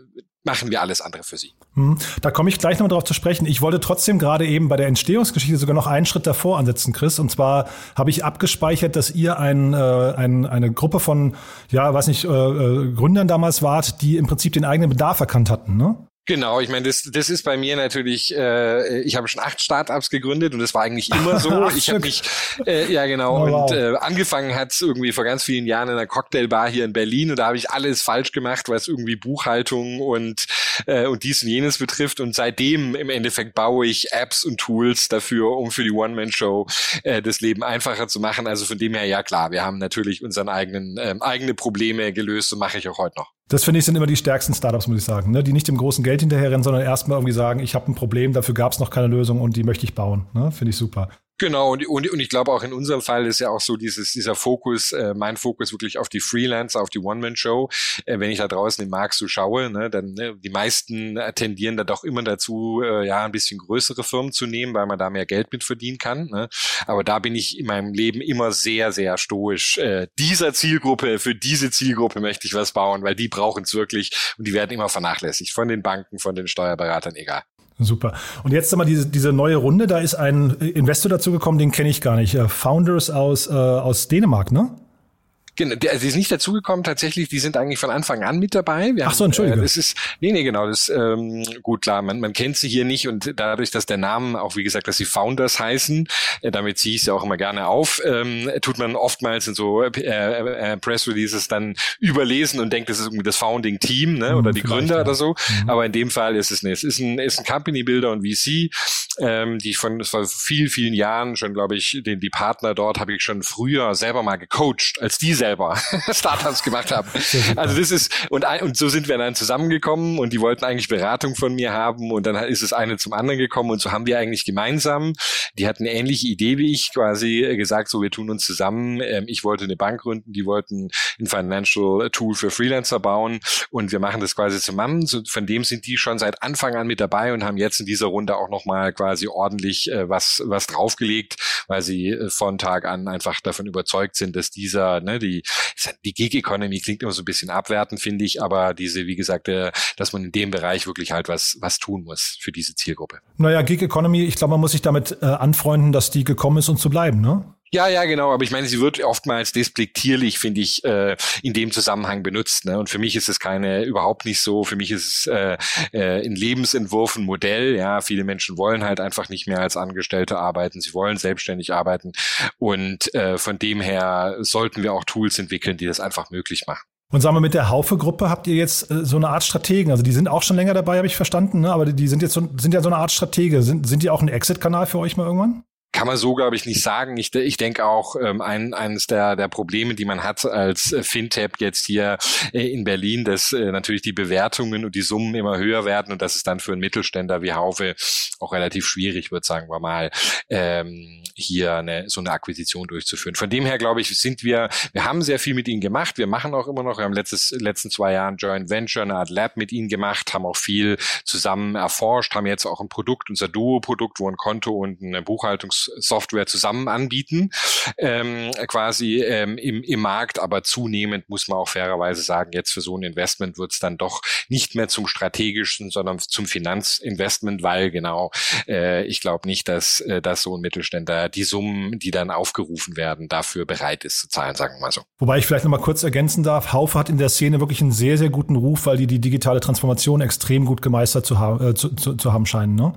O: machen wir alles andere für sie.
A: Hm, da komme ich gleich noch drauf zu sprechen. Ich wollte trotzdem gerade eben bei der Entstehungsgeschichte sogar noch einen Schritt davor ansetzen, Chris. Und zwar habe ich abgespeichert, dass ihr ein, äh, ein, eine Gruppe von, ja, weiß nicht, äh, äh Gründern damals wart, die im Prinzip den eigenen Bedarf erkannt hatten, ne?
O: Genau, ich meine, das, das ist bei mir natürlich, äh, ich habe schon acht Startups gegründet und das war eigentlich immer so. [laughs] ich habe mich, äh, ja genau, oh, wow. und äh, angefangen hat irgendwie vor ganz vielen Jahren in einer Cocktailbar hier in Berlin und da habe ich alles falsch gemacht, was irgendwie Buchhaltung und, äh, und dies und jenes betrifft und seitdem im Endeffekt baue ich Apps und Tools dafür, um für die One-Man-Show äh, das Leben einfacher zu machen. Also von dem her, ja klar, wir haben natürlich unseren eigenen, äh, eigene Probleme gelöst und mache ich auch heute noch.
A: Das finde ich sind immer die stärksten Startups, muss ich sagen, ne? die nicht dem großen Geld hinterherrennen, sondern erstmal irgendwie sagen, ich habe ein Problem, dafür gab es noch keine Lösung und die möchte ich bauen. Ne? Finde ich super.
O: Genau, und, und, und ich glaube auch in unserem Fall ist ja auch so dieses, dieser Fokus, äh, mein Fokus wirklich auf die Freelancer, auf die One-Man-Show. Äh, wenn ich da draußen im Markt so schaue, ne, dann ne, die meisten tendieren da doch immer dazu, äh, ja, ein bisschen größere Firmen zu nehmen, weil man da mehr Geld mit verdienen kann. Ne? Aber da bin ich in meinem Leben immer sehr, sehr stoisch. Äh, dieser Zielgruppe, für diese Zielgruppe möchte ich was bauen, weil die brauchen es wirklich und die werden immer vernachlässigt von den Banken, von den Steuerberatern, egal.
A: Super. Und jetzt sag mal diese, diese neue Runde, da ist ein Investor dazugekommen, den kenne ich gar nicht. Äh, Founders aus, äh, aus Dänemark, ne?
O: Genau, der, die ist nicht dazugekommen tatsächlich, die sind eigentlich von Anfang an mit dabei.
A: Wir Ach so, Entschuldigung.
O: Äh, das ist, nee, nee, genau, das ähm, gut, klar, man, man kennt sie hier nicht und dadurch, dass der Name auch, wie gesagt, dass sie Founders heißen, äh, damit ziehe ich sie auch immer gerne auf, ähm, tut man oftmals in so äh, äh, Press Releases dann überlesen und denkt, das ist irgendwie das Founding Team ne, oder hm, die Gründer ja. oder so. Mhm. Aber in dem Fall ist es nicht. Es ist ein, ist ein Company Builder und VC, ähm, die ich von vor vielen, vielen Jahren schon, glaube ich, den, die Partner dort habe ich schon früher selber mal gecoacht, als die selber selber [laughs] Startups gemacht haben. [laughs] Also das ist, und, und so sind wir dann zusammengekommen und die wollten eigentlich Beratung von mir haben und dann ist es eine zum anderen gekommen und so haben wir eigentlich gemeinsam, die hatten eine ähnliche Idee wie ich, quasi gesagt, so wir tun uns zusammen. Ähm, ich wollte eine Bank gründen, die wollten ein Financial Tool für Freelancer bauen und wir machen das quasi zusammen. So, von dem sind die schon seit Anfang an mit dabei und haben jetzt in dieser Runde auch nochmal quasi ordentlich äh, was, was draufgelegt, weil sie äh, von Tag an einfach davon überzeugt sind, dass dieser, ne, die, die Gig Economy klingt immer so ein bisschen abwertend, finde ich, aber diese, wie gesagt, äh, dass man in dem Bereich wirklich halt was, was tun muss für diese Zielgruppe.
A: Naja, Gig Economy, ich glaube, man muss sich damit äh, anfreunden, dass die gekommen ist, um zu bleiben, ne?
O: Ja, ja, genau. Aber ich meine, sie wird oftmals despektierlich, finde ich, äh, in dem Zusammenhang benutzt. Ne? Und für mich ist es keine, überhaupt nicht so. Für mich ist es äh, äh, in Lebensentwurf ein Modell. Ja, viele Menschen wollen halt einfach nicht mehr als Angestellte arbeiten. Sie wollen selbstständig arbeiten. Und äh, von dem her sollten wir auch Tools entwickeln, die das einfach möglich machen.
A: Und sagen wir, mit der Haufe-Gruppe habt ihr jetzt äh, so eine Art Strategen. Also die sind auch schon länger dabei, habe ich verstanden, ne? aber die sind jetzt so, sind ja so eine Art Stratege. Sind, sind die auch ein Exit-Kanal für euch mal irgendwann?
O: Kann man so, glaube ich, nicht sagen. Ich, ich denke auch, ähm, ein, eines der, der Probleme, die man hat als äh, Fintech jetzt hier äh, in Berlin, dass äh, natürlich die Bewertungen und die Summen immer höher werden und dass es dann für einen Mittelständler wie Haufe auch relativ schwierig wird, sagen wir mal, ähm, hier eine, so eine Akquisition durchzuführen. Von dem her, glaube ich, sind wir, wir haben sehr viel mit ihnen gemacht. Wir machen auch immer noch, wir haben letztes, letzten zwei Jahren Joint Venture, eine Art Lab mit ihnen gemacht, haben auch viel zusammen erforscht, haben jetzt auch ein Produkt, unser Duo-Produkt, wo ein Konto und eine Buchhaltungs Software zusammen anbieten, ähm, quasi ähm, im, im Markt. Aber zunehmend muss man auch fairerweise sagen, jetzt für so ein Investment wird es dann doch nicht mehr zum strategischen, sondern zum Finanzinvestment, weil genau, äh, ich glaube nicht, dass, äh, dass so ein Mittelständler die Summen, die dann aufgerufen werden, dafür bereit ist zu zahlen, sagen wir mal so.
A: Wobei ich vielleicht noch mal kurz ergänzen darf, Haufe hat in der Szene wirklich einen sehr, sehr guten Ruf, weil die die digitale Transformation extrem gut gemeistert zu, ha äh, zu, zu, zu haben scheinen, ne?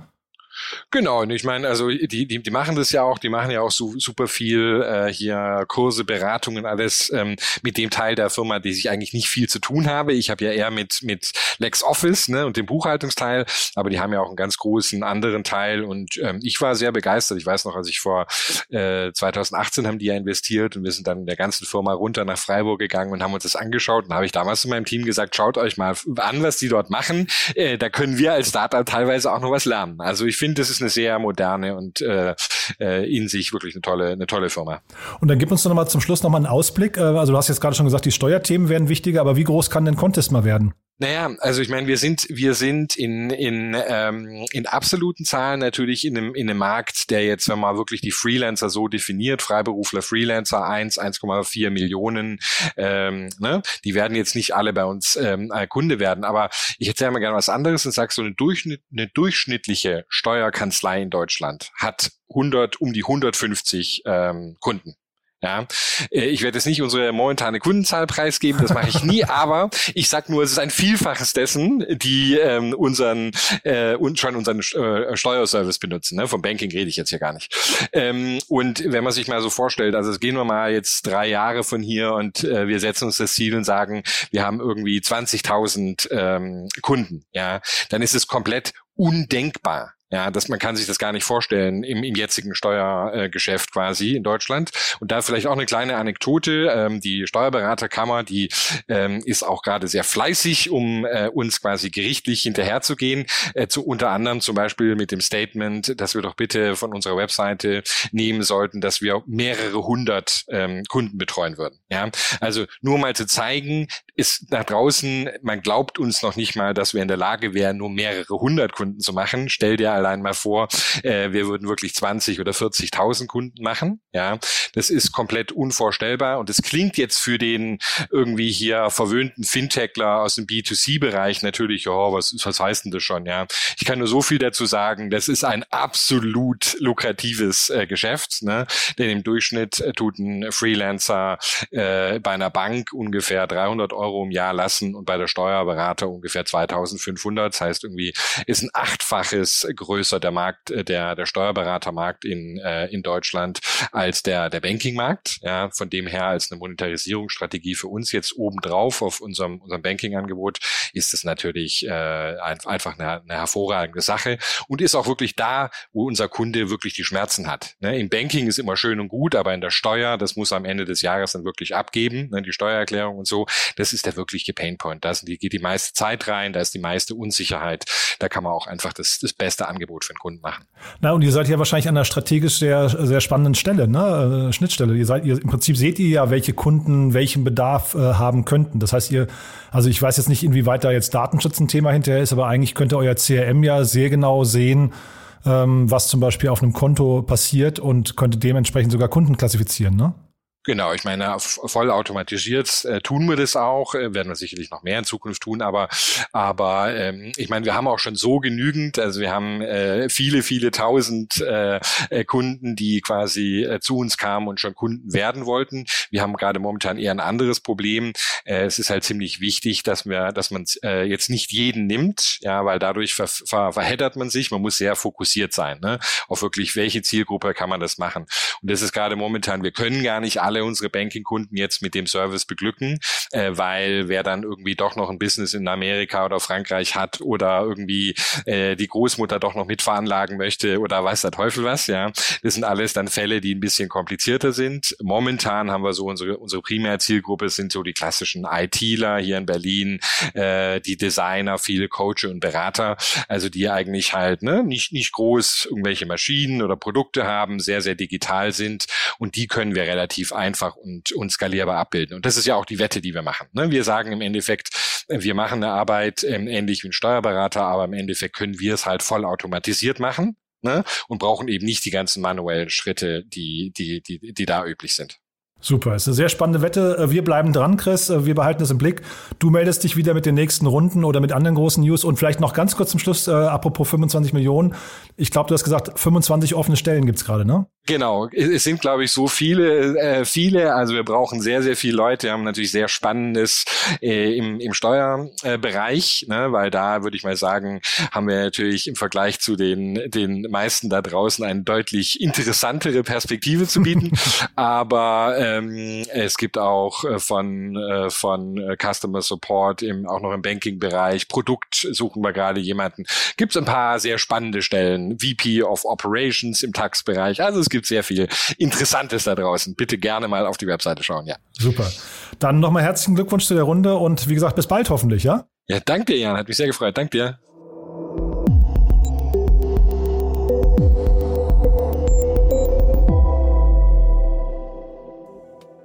O: Genau, und ich meine, also die, die, die machen das ja auch, die machen ja auch so, super viel äh, hier Kurse, Beratungen, alles ähm, mit dem Teil der Firma, die sich eigentlich nicht viel zu tun habe. Ich habe ja eher mit mit LexOffice ne, und dem Buchhaltungsteil, aber die haben ja auch einen ganz großen anderen Teil und ähm, ich war sehr begeistert. Ich weiß noch, als ich vor äh, 2018 haben die ja investiert und wir sind dann in der ganzen Firma runter nach Freiburg gegangen und haben uns das angeschaut und habe ich damals zu meinem Team gesagt, schaut euch mal an, was die dort machen. Äh, da können wir als Startup teilweise auch noch was lernen. Also ich finde, das ist eine sehr moderne und äh, äh, in sich wirklich eine tolle, eine tolle Firma.
A: Und dann gib uns noch mal zum Schluss noch mal einen Ausblick. Äh, also du hast jetzt gerade schon gesagt, die Steuerthemen werden wichtiger, aber wie groß kann denn Contest mal werden?
O: Naja, also ich meine, wir sind, wir sind in, in, ähm, in absoluten Zahlen natürlich in einem, in einem Markt, der jetzt, wenn man wirklich die Freelancer so definiert, Freiberufler, Freelancer 1, 1,4 Millionen, ähm, ne, die werden jetzt nicht alle bei uns ähm, Kunde werden. Aber ich erzähle mal gerne was anderes und sage, so eine, Durchschnitt, eine durchschnittliche Steuerkanzlei in Deutschland hat 100, um die 150 ähm, Kunden. Ja, äh, ich werde jetzt nicht unsere momentane Kundenzahl preisgeben, das mache ich nie, [laughs] aber ich sag nur, es ist ein Vielfaches dessen, die ähm, unseren äh, und schon unseren äh, Steuerservice benutzen. Ne? Vom Banking rede ich jetzt hier gar nicht. Ähm, und wenn man sich mal so vorstellt, also gehen wir mal jetzt drei Jahre von hier und äh, wir setzen uns das Ziel und sagen, wir haben irgendwie 20.000 ähm, Kunden, ja, dann ist es komplett undenkbar, ja, dass man kann sich das gar nicht vorstellen im, im jetzigen Steuergeschäft äh, quasi in Deutschland. Und da vielleicht auch eine kleine Anekdote. Ähm, die Steuerberaterkammer, die ähm, ist auch gerade sehr fleißig, um äh, uns quasi gerichtlich hinterherzugehen. Äh, zu unter anderem zum Beispiel mit dem Statement, dass wir doch bitte von unserer Webseite nehmen sollten, dass wir mehrere hundert ähm, Kunden betreuen würden. Ja, also nur mal zu zeigen, ist nach draußen, man glaubt uns noch nicht mal, dass wir in der Lage wären, nur mehrere hundert Kunden zu machen. Stell dir allein mal vor, äh, wir würden wirklich 20 oder 40.000 Kunden machen. Ja, das ist komplett unvorstellbar und es klingt jetzt für den irgendwie hier verwöhnten Fintechler aus dem B2C-Bereich natürlich, oh, was, was heißt denn das schon? Ja, ich kann nur so viel dazu sagen. Das ist ein absolut lukratives äh, Geschäft, ne? denn im Durchschnitt äh, tut ein Freelancer äh, bei einer Bank ungefähr 300 Euro im Jahr lassen und bei der Steuerberater ungefähr 2500. Das heißt irgendwie ist ein achtfaches größer der Markt, äh, der, der Steuerberatermarkt in, äh, in Deutschland als der, der Bankingmarkt. Ja, von dem her als eine Monetarisierungsstrategie für uns jetzt obendrauf auf unserem, unserem Banking-Angebot ist es natürlich äh, einfach eine, eine hervorragende Sache und ist auch wirklich da, wo unser Kunde wirklich die Schmerzen hat. Ne? Im Banking ist immer schön und gut, aber in der Steuer, das muss am Ende des Jahres dann wirklich abgeben, ne? die Steuererklärung und so, das ist der wirkliche Painpoint. Da die, geht die meiste Zeit rein, da ist die meiste Unsicherheit. Da kann man auch einfach das, das beste Angebot für den Kunden machen.
A: Na, und ihr seid ja wahrscheinlich an einer strategisch sehr, sehr spannenden Stelle, ne? Äh, Schnittstelle. Ihr seid, ihr, im Prinzip seht ihr ja, welche Kunden welchen Bedarf äh, haben könnten. Das heißt, ihr, also ich weiß jetzt nicht, inwieweit da jetzt Datenschutz ein Thema hinterher ist, aber eigentlich könnte euer CRM ja sehr genau sehen, ähm, was zum Beispiel auf einem Konto passiert und könnte dementsprechend sogar Kunden klassifizieren, ne?
O: Genau, ich meine, voll automatisiert äh, tun wir das auch, äh, werden wir sicherlich noch mehr in Zukunft tun, aber aber ähm, ich meine, wir haben auch schon so genügend, also wir haben äh, viele, viele tausend äh, äh, Kunden, die quasi äh, zu uns kamen und schon Kunden werden wollten. Wir haben gerade momentan eher ein anderes Problem. Äh, es ist halt ziemlich wichtig, dass wir, dass man äh, jetzt nicht jeden nimmt, ja, weil dadurch ver, ver, verheddert man sich. Man muss sehr fokussiert sein, ne? auf wirklich welche Zielgruppe kann man das machen. Und das ist gerade momentan, wir können gar nicht alle alle unsere Banking-Kunden jetzt mit dem Service beglücken, äh, weil wer dann irgendwie doch noch ein Business in Amerika oder Frankreich hat oder irgendwie äh, die Großmutter doch noch mitveranlagen möchte oder weiß der Teufel was, ja. Das sind alles dann Fälle, die ein bisschen komplizierter sind. Momentan haben wir so unsere, unsere Primärzielgruppe sind so die klassischen ITler hier in Berlin, äh, die Designer, viele Coaches und Berater, also die eigentlich halt ne, nicht, nicht groß irgendwelche Maschinen oder Produkte haben, sehr, sehr digital sind und die können wir relativ einfach und, und skalierbar abbilden. Und das ist ja auch die Wette, die wir machen. Ne? Wir sagen im Endeffekt, wir machen eine Arbeit ähm, ähnlich wie ein Steuerberater, aber im Endeffekt können wir es halt voll automatisiert machen. Ne? Und brauchen eben nicht die ganzen manuellen Schritte, die, die, die, die da üblich sind.
A: Super, ist eine sehr spannende Wette. Äh, wir bleiben dran, Chris. Äh, wir behalten es im Blick. Du meldest dich wieder mit den nächsten Runden oder mit anderen großen News. Und vielleicht noch ganz kurz zum Schluss, äh, apropos 25 Millionen. Ich glaube, du hast gesagt, 25 offene Stellen gibt's gerade, ne?
O: Genau, es sind, glaube ich, so viele, äh, viele. Also wir brauchen sehr, sehr viele Leute. Wir haben natürlich sehr Spannendes äh, im, im Steuerbereich, ne? weil da würde ich mal sagen, haben wir natürlich im Vergleich zu den, den meisten da draußen eine deutlich interessantere Perspektive zu bieten. [laughs] Aber ähm, es gibt auch äh, von, äh, von äh, Customer Support im, auch noch im Banking-Bereich, Produkt suchen wir gerade jemanden. Gibt es ein paar sehr spannende Stellen, VP of Operations im Tax-Bereich. Also es gibt sehr viel Interessantes da draußen. Bitte gerne mal auf die Webseite schauen, ja.
A: Super. Dann nochmal herzlichen Glückwunsch zu der Runde und wie gesagt, bis bald hoffentlich, ja?
O: Ja, danke dir, Jan. Hat mich sehr gefreut. Danke dir.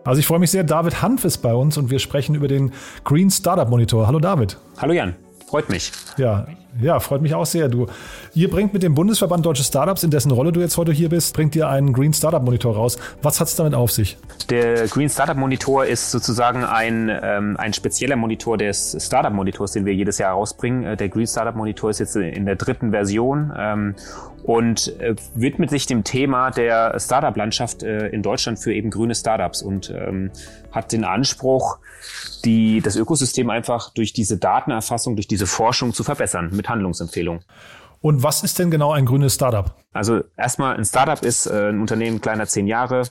A: Also ich freue mich sehr, David Hanf ist bei uns und wir sprechen über den Green Startup Monitor. Hallo David.
P: Hallo Jan, freut mich.
A: Ja, ja, freut mich auch sehr. Du, ihr bringt mit dem Bundesverband Deutsche Startups, in dessen Rolle du jetzt heute hier bist, bringt ihr einen Green Startup Monitor raus. Was hat es damit auf sich?
P: Der Green Startup Monitor ist sozusagen ein, ähm, ein spezieller Monitor des Startup Monitors, den wir jedes Jahr rausbringen. Äh, der Green Startup Monitor ist jetzt in der dritten Version ähm, und äh, widmet sich dem Thema der Startup-Landschaft äh, in Deutschland für eben grüne Startups und ähm, hat den Anspruch, die, das Ökosystem einfach durch diese Datenerfassung, durch diese Forschung zu verbessern mit Handlungsempfehlungen.
A: Und was ist denn genau ein grünes Startup?
P: Also erstmal ein Startup ist äh, ein Unternehmen kleiner zehn Jahre,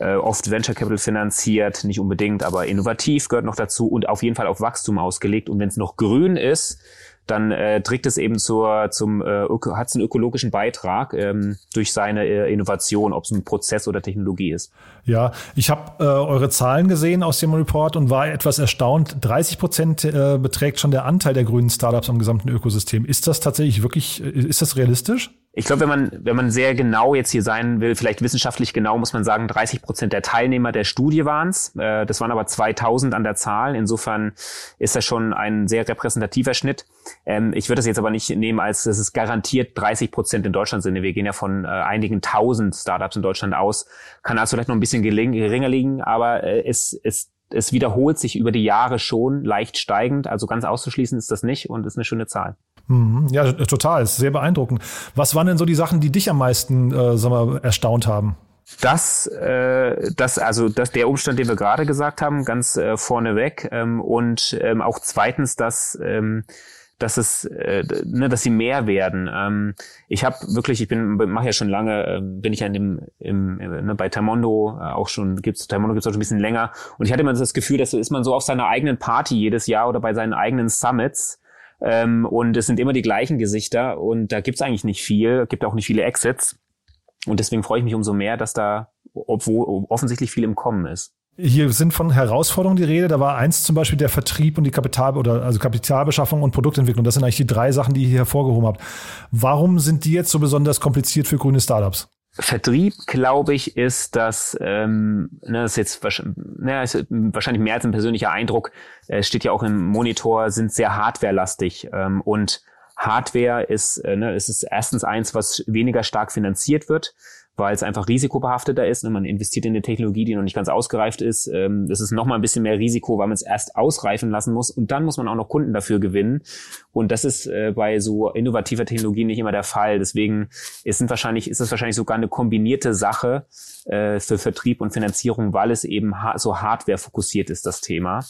P: äh, oft Venture Capital finanziert, nicht unbedingt, aber innovativ gehört noch dazu und auf jeden Fall auf Wachstum ausgelegt. Und wenn es noch grün ist, dann äh, trägt es eben zur, zum, äh, hat es einen ökologischen Beitrag ähm, durch seine äh, Innovation, ob es ein Prozess oder Technologie ist.
A: Ja, ich habe äh, eure Zahlen gesehen aus dem Report und war etwas erstaunt. 30 Prozent äh, beträgt schon der Anteil der grünen Startups am gesamten Ökosystem. Ist das tatsächlich wirklich, äh, ist das realistisch?
P: Ich glaube, wenn man, wenn man sehr genau jetzt hier sein will, vielleicht wissenschaftlich genau, muss man sagen, 30 Prozent der Teilnehmer der Studie waren es. Äh, das waren aber 2000 an der Zahl. Insofern ist das schon ein sehr repräsentativer Schnitt. Ähm, ich würde das jetzt aber nicht nehmen, als dass es garantiert 30 Prozent in Deutschland sind. Wir gehen ja von äh, einigen tausend Startups in Deutschland aus. Kann also vielleicht noch ein bisschen geringer liegen, aber äh, es, es es wiederholt sich über die Jahre schon leicht steigend. Also ganz auszuschließen ist das nicht und ist eine schöne Zahl.
A: Mhm. Ja, total. Ist sehr beeindruckend. Was waren denn so die Sachen, die dich am meisten, äh, sag mal, erstaunt haben?
P: Das, äh, das, also das, der Umstand, den wir gerade gesagt haben, ganz äh, vorneweg. Ähm, und ähm, auch zweitens, dass ähm, dass es, äh, ne, dass sie mehr werden. Ähm, ich habe wirklich, ich bin, mache ja schon lange, äh, bin ich ja in dem, im, ne, bei Tamondo äh, auch schon, gibt's Tamondo gibt's auch schon ein bisschen länger. Und ich hatte immer das Gefühl, dass ist man so auf seiner eigenen Party jedes Jahr oder bei seinen eigenen Summits. Ähm, und es sind immer die gleichen Gesichter und da gibt's eigentlich nicht viel, gibt auch nicht viele Exits. Und deswegen freue ich mich umso mehr, dass da, obwohl offensichtlich viel im Kommen ist.
A: Hier sind von Herausforderungen die Rede. Da war eins zum Beispiel der Vertrieb und die Kapital- oder also Kapitalbeschaffung und Produktentwicklung. Das sind eigentlich die drei Sachen, die ihr hier hervorgehoben habt. Warum sind die jetzt so besonders kompliziert für grüne Startups?
P: Vertrieb, glaube ich, ist das, ähm, ne, das ist jetzt ne, ist wahrscheinlich mehr als ein persönlicher Eindruck. Es steht ja auch im Monitor, sind sehr hardwarelastig ähm, und Hardware ist, äh, ne, ist es erstens eins, was weniger stark finanziert wird weil es einfach risikobehafteter ist. Ne? Man investiert in eine Technologie, die noch nicht ganz ausgereift ist. Ähm, das ist noch mal ein bisschen mehr Risiko, weil man es erst ausreifen lassen muss und dann muss man auch noch Kunden dafür gewinnen. Und das ist äh, bei so innovativer Technologie nicht immer der Fall. Deswegen ist, sind wahrscheinlich, es wahrscheinlich sogar eine kombinierte Sache äh, für Vertrieb und Finanzierung, weil es eben ha so Hardware fokussiert ist, das Thema.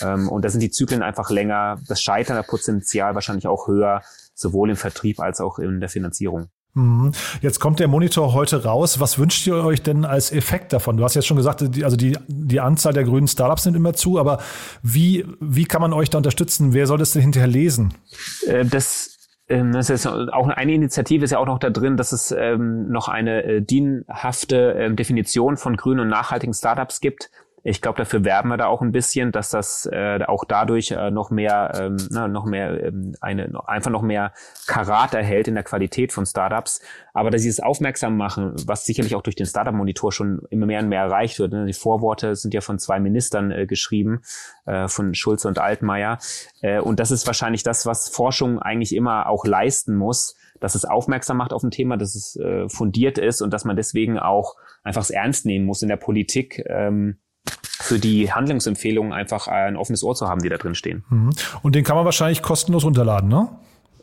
P: Ähm, und da sind die Zyklen einfach länger, das Scheiterpotenzial wahrscheinlich auch höher, sowohl im Vertrieb als auch in der Finanzierung.
A: Mhm. Jetzt kommt der Monitor heute raus. Was wünscht ihr euch denn als Effekt davon? Du hast jetzt schon gesagt, also die, die Anzahl der grünen Startups nimmt immer zu, aber wie, wie kann man euch da unterstützen? Wer soll das denn hinterher lesen?
P: Äh, das ähm, das ist auch eine Initiative ist ja auch noch da drin, dass es ähm, noch eine äh, dienhafte ähm, Definition von grünen und nachhaltigen Startups gibt. Ich glaube, dafür werben wir da auch ein bisschen, dass das äh, auch dadurch äh, noch mehr, ähm, na, noch mehr ähm, eine einfach noch mehr Karat erhält in der Qualität von Startups. Aber dass sie es aufmerksam machen, was sicherlich auch durch den Startup-Monitor schon immer mehr und mehr erreicht wird. Ne? Die Vorworte sind ja von zwei Ministern äh, geschrieben, äh, von Schulze und Altmaier. Äh, und das ist wahrscheinlich das, was Forschung eigentlich immer auch leisten muss, dass es aufmerksam macht auf ein Thema, dass es äh, fundiert ist und dass man deswegen auch einfach es ernst nehmen muss in der Politik. Ähm, für die Handlungsempfehlungen einfach ein offenes Ohr zu haben, die da drin stehen.
A: Mhm. Und den kann man wahrscheinlich kostenlos runterladen, ne?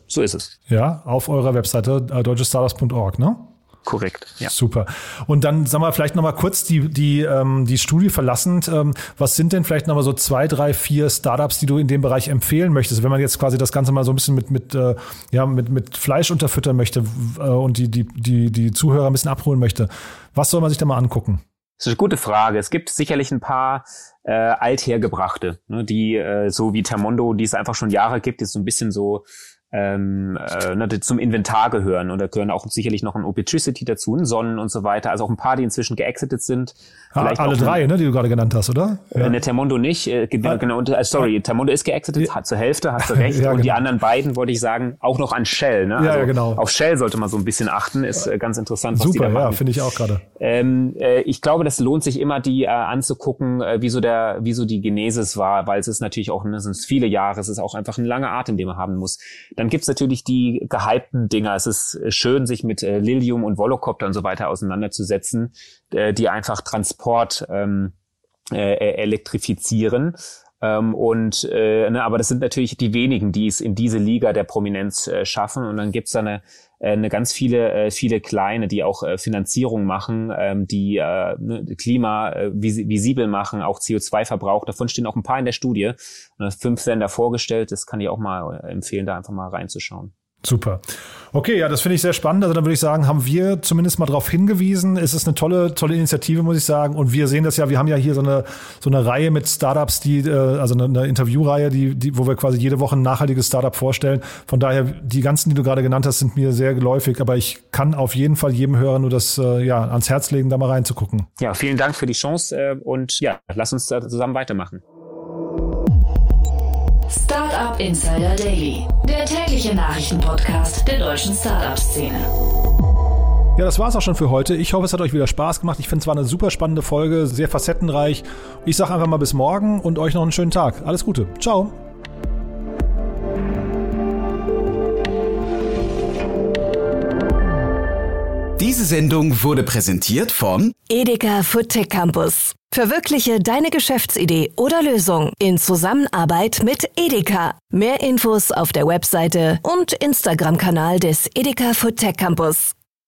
P: So ist es.
A: Ja, auf eurer Webseite äh, deutschestartups.org, ne?
P: Korrekt, ja.
A: Super. Und dann sagen wir vielleicht nochmal kurz die, die, ähm, die Studie verlassend. Ähm, was sind denn vielleicht nochmal so zwei, drei, vier Startups, die du in dem Bereich empfehlen möchtest? Wenn man jetzt quasi das Ganze mal so ein bisschen mit, mit, äh, ja, mit, mit Fleisch unterfüttern möchte äh, und die, die, die, die Zuhörer ein bisschen abholen möchte, was soll man sich da mal angucken?
P: Das ist eine gute Frage. Es gibt sicherlich ein paar äh, althergebrachte, ne, die äh, so wie Termondo, die es einfach schon Jahre gibt, die so ein bisschen so ähm, äh, ne, zum Inventar gehören. Und da gehören auch sicherlich noch ein Opetricity dazu, ein Sonnen und so weiter. Also auch ein paar, die inzwischen geexitet sind.
A: Ja, alle drei, ne, die du gerade genannt hast, oder?
P: Ja. Äh, ne, Termondo nicht. Äh, ah, genau, und, äh, sorry, Termondo ist geexitet, ja. zur Hälfte, hast du [laughs] recht. ja, und genau. die anderen beiden, wollte ich sagen, auch noch an Shell. Ne?
A: Also ja, genau.
P: Auf Shell sollte man so ein bisschen achten. Ist äh, ganz interessant,
A: was Super, die da machen. ja, finde ich auch gerade.
P: Ähm, äh, ich glaube, das lohnt sich immer, die äh, anzugucken, äh, wie so der, wie so die Genesis war, weil es ist natürlich auch, ne, sind viele Jahre, es ist auch einfach ein langer Atem, den man haben muss. Dann gibt's natürlich die gehypten Dinger. Es ist schön, sich mit äh, Lilium und Volocopter und so weiter auseinanderzusetzen, äh, die einfach Transport ähm, äh, äh, elektrifizieren. Ähm, und äh, ne, aber das sind natürlich die wenigen, die es in diese Liga der Prominenz äh, schaffen. Und dann gibt's da eine, äh, eine ganz viele, äh, viele kleine, die auch äh, Finanzierung machen, ähm, die äh, ne, Klima äh, vis visibel machen, auch CO2-Verbrauch. Davon stehen auch ein paar in der Studie. Und fünf da vorgestellt. Das kann ich auch mal empfehlen, da einfach mal reinzuschauen.
A: Super. Okay, ja, das finde ich sehr spannend. Also dann würde ich sagen, haben wir zumindest mal darauf hingewiesen. Es ist eine tolle, tolle Initiative, muss ich sagen. Und wir sehen das ja, wir haben ja hier so eine, so eine Reihe mit Startups, die, äh, also eine, eine Interviewreihe, die, die, wo wir quasi jede Woche ein nachhaltiges Startup vorstellen. Von daher, die ganzen, die du gerade genannt hast, sind mir sehr geläufig. Aber ich kann auf jeden Fall jedem Hörer nur das äh, ja, ans Herz legen, da mal reinzugucken.
P: Ja, vielen Dank für die Chance äh, und ja, lass uns da zusammen weitermachen.
C: Insider Daily, der tägliche Nachrichtenpodcast der deutschen Startup-Szene.
A: Ja, das war's auch schon für heute. Ich hoffe, es hat euch wieder Spaß gemacht. Ich finde es war eine super spannende Folge, sehr facettenreich. Ich sage einfach mal bis morgen und euch noch einen schönen Tag. Alles Gute. Ciao.
Q: Diese Sendung wurde präsentiert von
B: Edeka Food Campus. Verwirkliche deine Geschäftsidee oder Lösung in Zusammenarbeit mit Edeka. Mehr Infos auf der Webseite und Instagram-Kanal des Edeka Food Campus.